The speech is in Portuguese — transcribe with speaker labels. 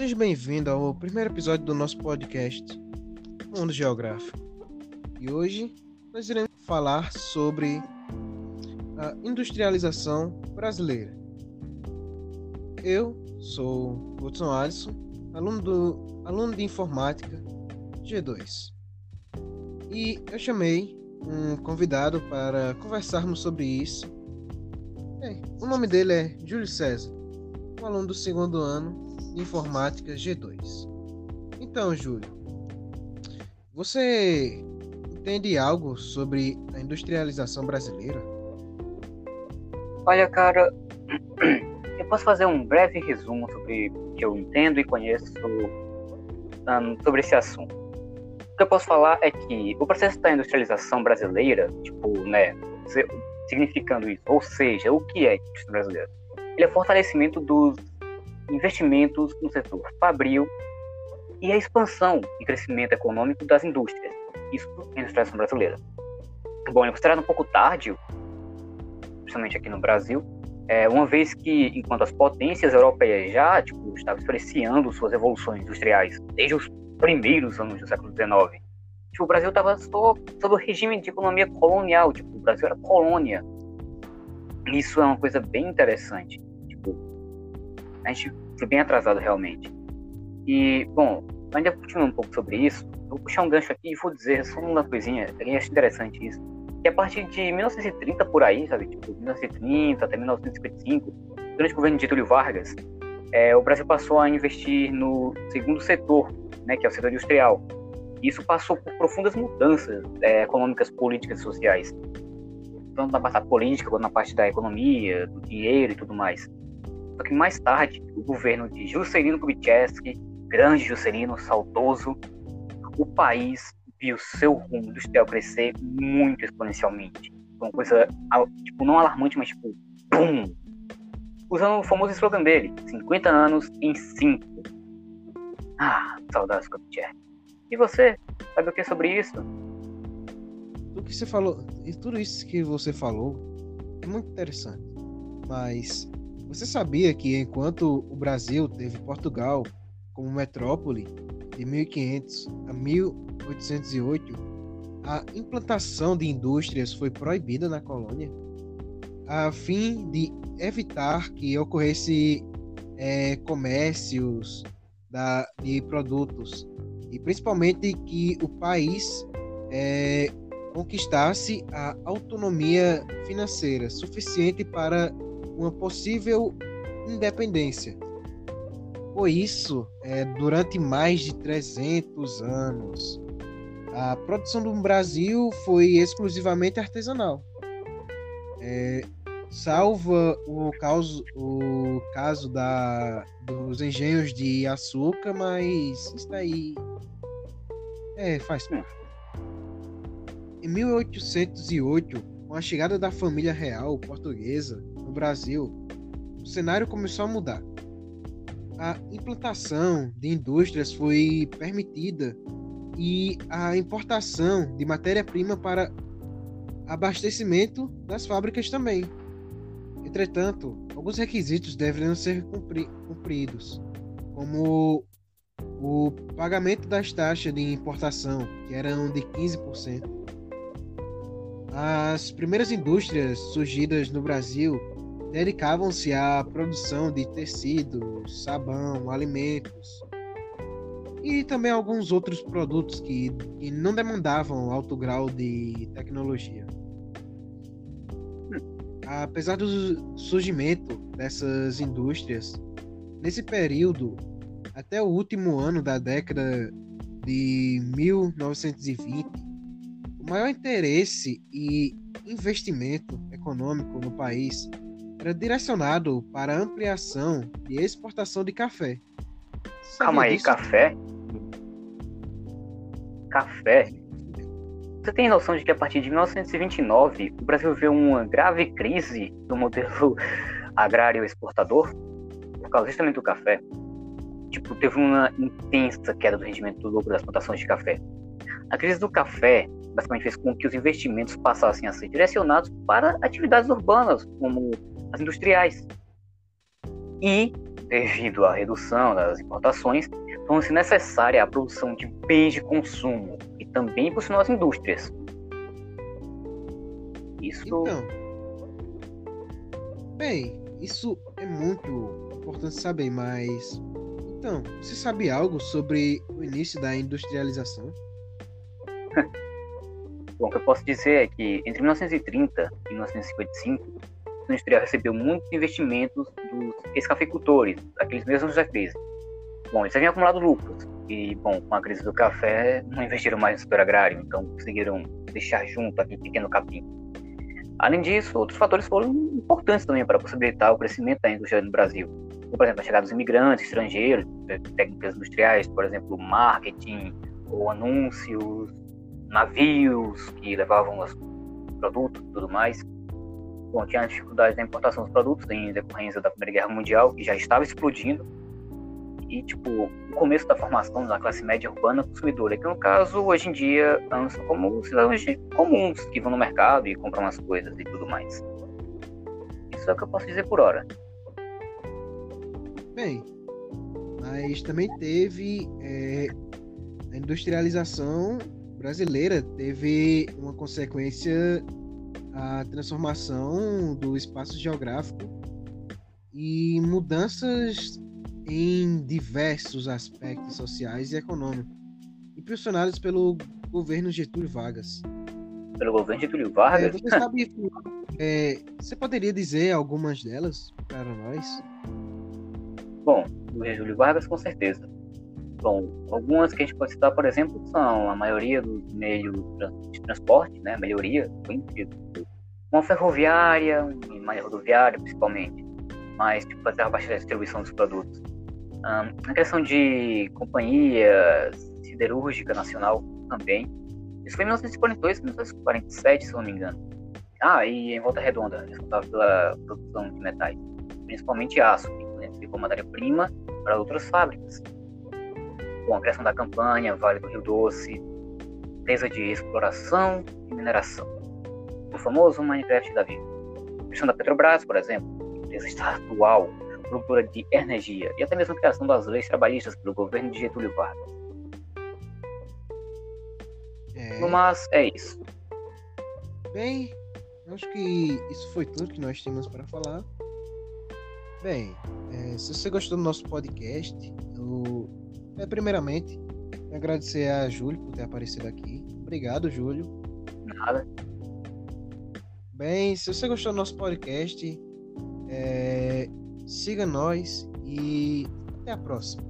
Speaker 1: Seja bem-vindo ao primeiro episódio do nosso podcast Mundo Geográfico. E hoje nós iremos falar sobre a industrialização brasileira. Eu sou Hudson Alisson, aluno, do, aluno de informática G2. E eu chamei um convidado para conversarmos sobre isso. É, o nome dele é Júlio César, um aluno do segundo ano informática G2. Então, Júlio, você entende algo sobre a industrialização brasileira?
Speaker 2: Olha, cara, eu posso fazer um breve resumo sobre o que eu entendo e conheço um, sobre esse assunto. O que eu posso falar é que o processo da industrialização brasileira, tipo, né, significando isso, ou seja, o que é indústria brasileira? Ele é fortalecimento dos investimentos no setor fabril e a expansão e crescimento econômico das indústrias. Isso é a industrialização brasileira. Bom, é considerado um pouco tarde, principalmente aqui no Brasil, é, uma vez que, enquanto as potências europeias já tipo, estavam experienciando suas evoluções industriais desde os primeiros anos do século XIX, tipo, o Brasil estava só sob o regime de economia colonial, tipo, o Brasil era colônia. Isso é uma coisa bem interessante. A gente foi bem atrasado realmente. E, bom, ainda continuando um pouco sobre isso, vou puxar um gancho aqui e vou dizer só uma coisinha, eu acho interessante isso, que a partir de 1930 por aí, sabe, tipo, 1930 até 1955, durante o governo de Getúlio Vargas, é, o Brasil passou a investir no segundo setor, né, que é o setor industrial. Isso passou por profundas mudanças é, econômicas, políticas e sociais. Tanto na parte da política quanto na parte da economia, do dinheiro e tudo mais. Só que mais tarde, o governo de Juscelino Kubitschek, grande Juscelino, saudoso, o país viu seu rumo industrial crescer muito exponencialmente. Uma coisa, tipo, não alarmante, mas tipo, BUM! Usando o famoso slogan dele, 50 anos em 5. Ah, saudades Kubitschek. E você, sabe o que é sobre isso?
Speaker 1: Tudo que você falou, e tudo isso que você falou é muito interessante. Mas você sabia que enquanto o Brasil teve Portugal como metrópole de 1500 a 1808, a implantação de indústrias foi proibida na colônia, a fim de evitar que ocorresse é, comércios da, de produtos e principalmente que o país é, conquistasse a autonomia financeira suficiente para uma possível independência. Por isso, é, durante mais de 300 anos, a produção do Brasil foi exclusivamente artesanal. É, salva o caso, o caso da, dos engenhos de açúcar, mas isso daí é, faz parte. Em 1808, com a chegada da família real portuguesa, no Brasil, o cenário começou a mudar. A implantação de indústrias foi permitida e a importação de matéria-prima para abastecimento das fábricas também. Entretanto, alguns requisitos deveriam ser cumpridos, como o pagamento das taxas de importação, que eram de 15%. As primeiras indústrias surgidas no Brasil dedicavam-se à produção de tecidos, sabão, alimentos e também alguns outros produtos que, que não demandavam alto grau de tecnologia. Apesar do surgimento dessas indústrias, nesse período, até o último ano da década de 1920, o maior interesse e investimento econômico no país era direcionado para ampliação e exportação de café.
Speaker 2: Calma aí, disso? café? Café? Você tem noção de que a partir de 1929 o Brasil viveu uma grave crise do modelo agrário exportador por causa justamente do café? Tipo, teve uma intensa queda do rendimento do lucro das plantações de café. A crise do café basicamente fez com que os investimentos passassem a ser direcionados para atividades urbanas, como as industriais. E devido à redução das importações, torna-se necessária a produção de bens de consumo e também impulsionou as indústrias. Isso.
Speaker 1: Então, bem, isso é muito importante saber, mas então, você sabe algo sobre o início da industrialização?
Speaker 2: Bom, o que eu posso dizer é que entre 1930 e 1955, a indústria recebeu muitos investimentos dos ex-cafeicultores, aqueles mesmos crise. Bom, eles haviam acumulado lucros e, bom, com a crise do café, não investiram mais no setor agrário, então conseguiram deixar junto aquele pequeno capim. Além disso, outros fatores foram importantes também para possibilitar o crescimento da indústria no Brasil. Como, por exemplo, a chegada dos imigrantes estrangeiros, né, técnicas industriais, por exemplo, marketing ou anúncios, navios que levavam os produtos e tudo mais. Bom, tinha dificuldades na importação dos produtos em decorrência da Primeira Guerra Mundial, que já estava explodindo. E, tipo, o começo da formação da classe média urbana consumidora, que no caso, hoje em dia, são como cidadãos comuns que vão no mercado e compram as coisas e tudo mais. Isso é o que eu posso dizer por hora.
Speaker 1: Bem, mas também teve é, a industrialização brasileira teve uma consequência a transformação do espaço geográfico e mudanças em diversos aspectos sociais e econômicos, impulsionados pelo governo Getúlio Vargas.
Speaker 2: Pelo governo Getúlio Vargas?
Speaker 1: É, você, sabe, é, você poderia dizer algumas delas para nós?
Speaker 2: Bom, do Getúlio Vargas, com certeza. Bom, algumas que a gente pode citar, por exemplo, são a maioria dos meios de transporte, né? A maioria. Uma ferroviária, uma rodoviária, principalmente, mas tipo, fazer a baixa distribuição dos produtos. Um, a questão de companhia siderúrgica nacional também. Isso foi em 1942, 1947, se não me engano. Ah, e em Volta Redonda, responsável pela produção de metais, principalmente aço, que ficou matéria-prima para outras fábricas criação da campanha Vale do Rio Doce, empresa de exploração e mineração, o famoso Minecraft da vida. A criação da Petrobras, por exemplo, empresa estadual, produtora de energia, e até mesmo a criação das leis trabalhistas pelo governo de Getúlio Vargas. É... Mas é isso.
Speaker 1: Bem, acho que isso foi tudo que nós tínhamos para falar. Bem, é, se você gostou do nosso podcast, eu é, primeiramente, agradecer a Júlio por ter aparecido aqui. Obrigado, Júlio.
Speaker 2: Nada.
Speaker 1: Bem, se você gostou do nosso podcast, é, siga nós e até a próxima.